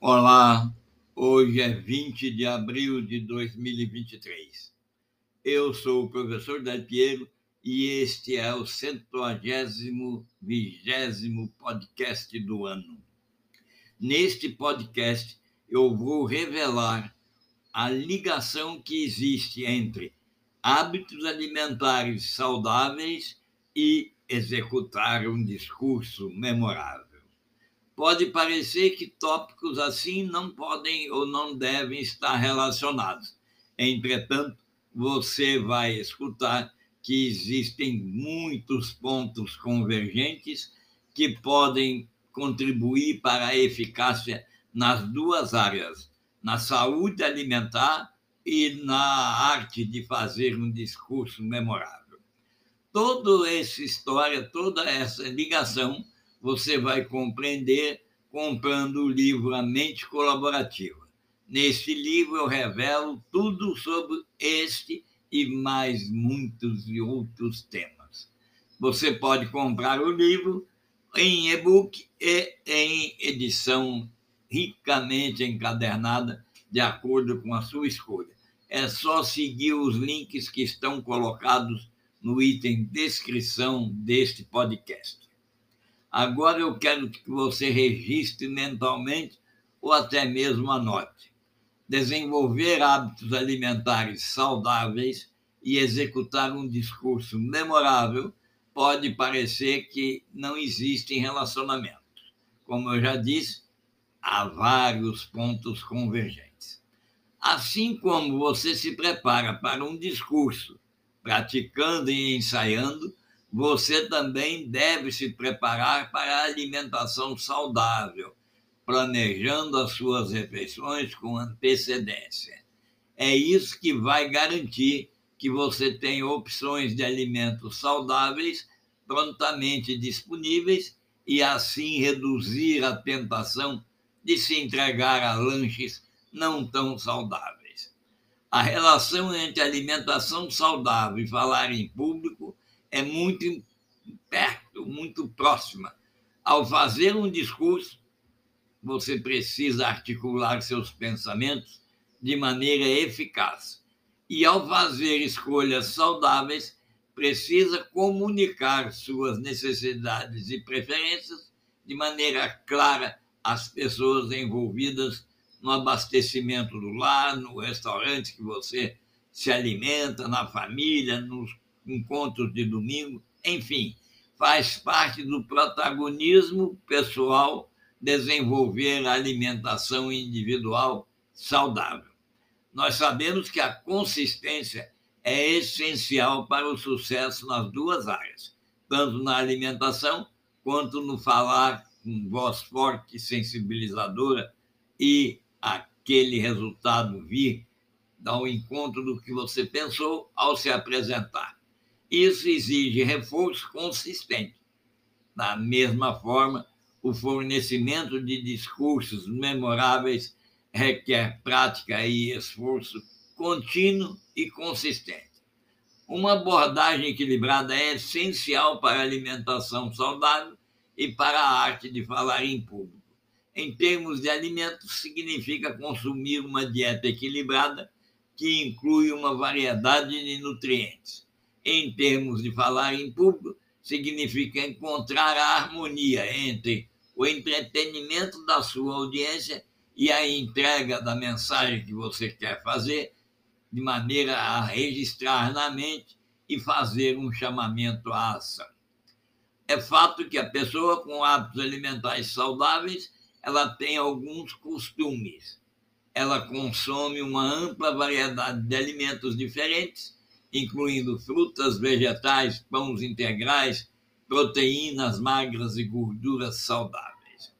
Olá, hoje é 20 de abril de 2023. Eu sou o professor Del Piero e este é o 120 vigésimo podcast do ano. Neste podcast, eu vou revelar a ligação que existe entre hábitos alimentares saudáveis e executar um discurso memorável. Pode parecer que tópicos assim não podem ou não devem estar relacionados. Entretanto, você vai escutar que existem muitos pontos convergentes que podem contribuir para a eficácia nas duas áreas, na saúde alimentar e na arte de fazer um discurso memorável. Toda essa história, toda essa ligação você vai compreender comprando o livro A Mente Colaborativa. Neste livro eu revelo tudo sobre este e mais muitos e outros temas. Você pode comprar o livro em e-book e em edição ricamente encadernada, de acordo com a sua escolha. É só seguir os links que estão colocados no item descrição deste podcast. Agora eu quero que você registre mentalmente ou até mesmo anote. Desenvolver hábitos alimentares saudáveis e executar um discurso memorável pode parecer que não existem relacionamentos. Como eu já disse, há vários pontos convergentes. Assim como você se prepara para um discurso, praticando e ensaiando, você também deve se preparar para a alimentação saudável, planejando as suas refeições com antecedência. É isso que vai garantir que você tenha opções de alimentos saudáveis prontamente disponíveis e assim reduzir a tentação de se entregar a lanches não tão saudáveis. A relação entre alimentação saudável e falar em público é muito perto, muito próxima. Ao fazer um discurso, você precisa articular seus pensamentos de maneira eficaz. E ao fazer escolhas saudáveis, precisa comunicar suas necessidades e preferências de maneira clara às pessoas envolvidas no abastecimento do lar, no restaurante que você se alimenta, na família, nos encontros de domingo, enfim, faz parte do protagonismo pessoal desenvolver a alimentação individual saudável. Nós sabemos que a consistência é essencial para o sucesso nas duas áreas, tanto na alimentação quanto no falar com voz forte, sensibilizadora e aquele resultado vir ao encontro do que você pensou ao se apresentar. Isso exige reforço consistente. Da mesma forma, o fornecimento de discursos memoráveis requer prática e esforço contínuo e consistente. Uma abordagem equilibrada é essencial para a alimentação saudável e para a arte de falar em público. Em termos de alimentos, significa consumir uma dieta equilibrada que inclui uma variedade de nutrientes em termos de falar em público, significa encontrar a harmonia entre o entretenimento da sua audiência e a entrega da mensagem que você quer fazer, de maneira a registrar na mente e fazer um chamamento à ação. É fato que a pessoa com hábitos alimentares saudáveis, ela tem alguns costumes. Ela consome uma ampla variedade de alimentos diferentes incluindo frutas, vegetais, pães integrais, proteínas magras e gorduras saudáveis.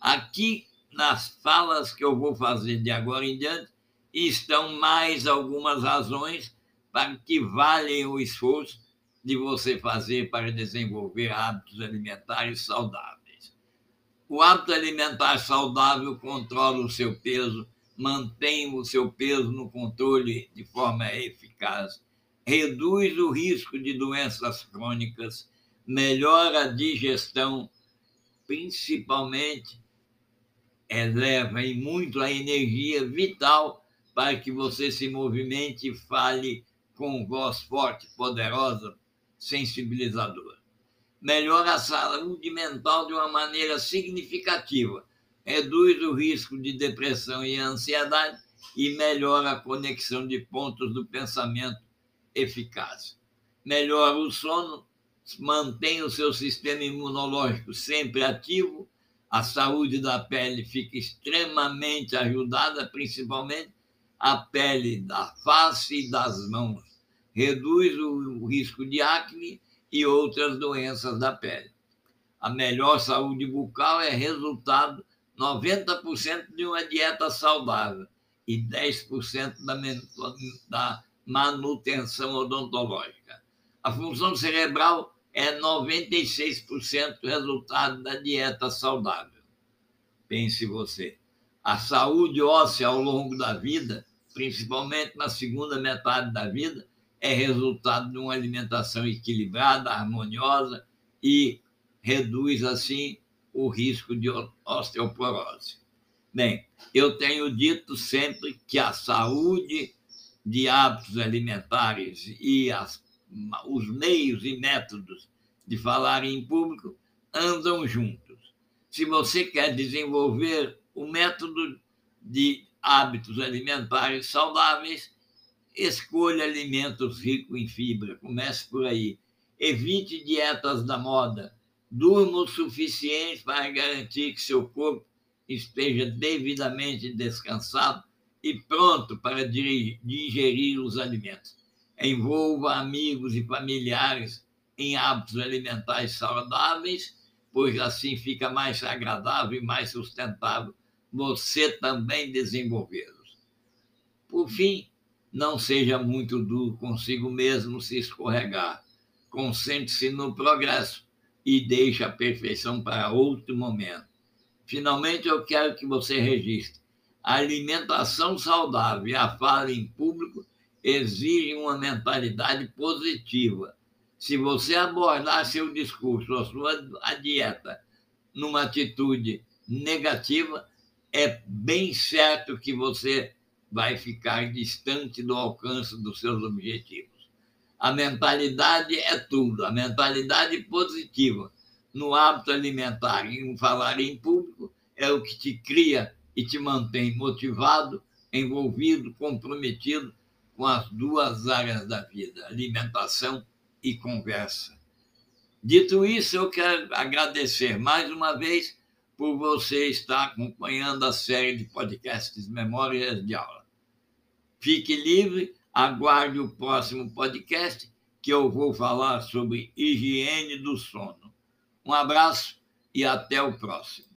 Aqui, nas falas que eu vou fazer de agora em diante, estão mais algumas razões para que valem o esforço de você fazer para desenvolver hábitos alimentares saudáveis. O hábito alimentar saudável controla o seu peso, mantém o seu peso no controle de forma eficaz reduz o risco de doenças crônicas, melhora a digestão, principalmente eleva em muito a energia vital para que você se movimente e fale com voz forte, poderosa, sensibilizadora. Melhora a saúde mental de uma maneira significativa, reduz o risco de depressão e ansiedade e melhora a conexão de pontos do pensamento eficaz. Melhora o sono, mantém o seu sistema imunológico sempre ativo, a saúde da pele fica extremamente ajudada, principalmente a pele da face e das mãos. Reduz o risco de acne e outras doenças da pele. A melhor saúde bucal é resultado 90% de uma dieta saudável e 10% da, da manutenção odontológica. A função cerebral é 96% resultado da dieta saudável. Pense você. A saúde óssea ao longo da vida, principalmente na segunda metade da vida, é resultado de uma alimentação equilibrada, harmoniosa e reduz, assim, o risco de osteoporose. Bem, eu tenho dito sempre que a saúde de hábitos alimentares e as, os meios e métodos de falar em público andam juntos. Se você quer desenvolver o método de hábitos alimentares saudáveis, escolha alimentos ricos em fibra, comece por aí. Evite dietas da moda. Durma o suficiente para garantir que seu corpo esteja devidamente descansado e pronto para digerir os alimentos. Envolva amigos e familiares em hábitos alimentares saudáveis, pois assim fica mais agradável e mais sustentável você também desenvolvê-los. Por fim, não seja muito duro consigo mesmo se escorregar. Concentre-se no progresso e deixe a perfeição para outro momento. Finalmente, eu quero que você registre a alimentação saudável e a fala em público exigem uma mentalidade positiva. Se você abordar seu discurso, a sua a dieta, numa atitude negativa, é bem certo que você vai ficar distante do alcance dos seus objetivos. A mentalidade é tudo, a mentalidade positiva no hábito alimentar e no falar em público é o que te cria e te mantém motivado, envolvido, comprometido com as duas áreas da vida, alimentação e conversa. Dito isso, eu quero agradecer mais uma vez por você estar acompanhando a série de podcasts Memórias de Aula. Fique livre, aguarde o próximo podcast que eu vou falar sobre higiene do sono. Um abraço e até o próximo.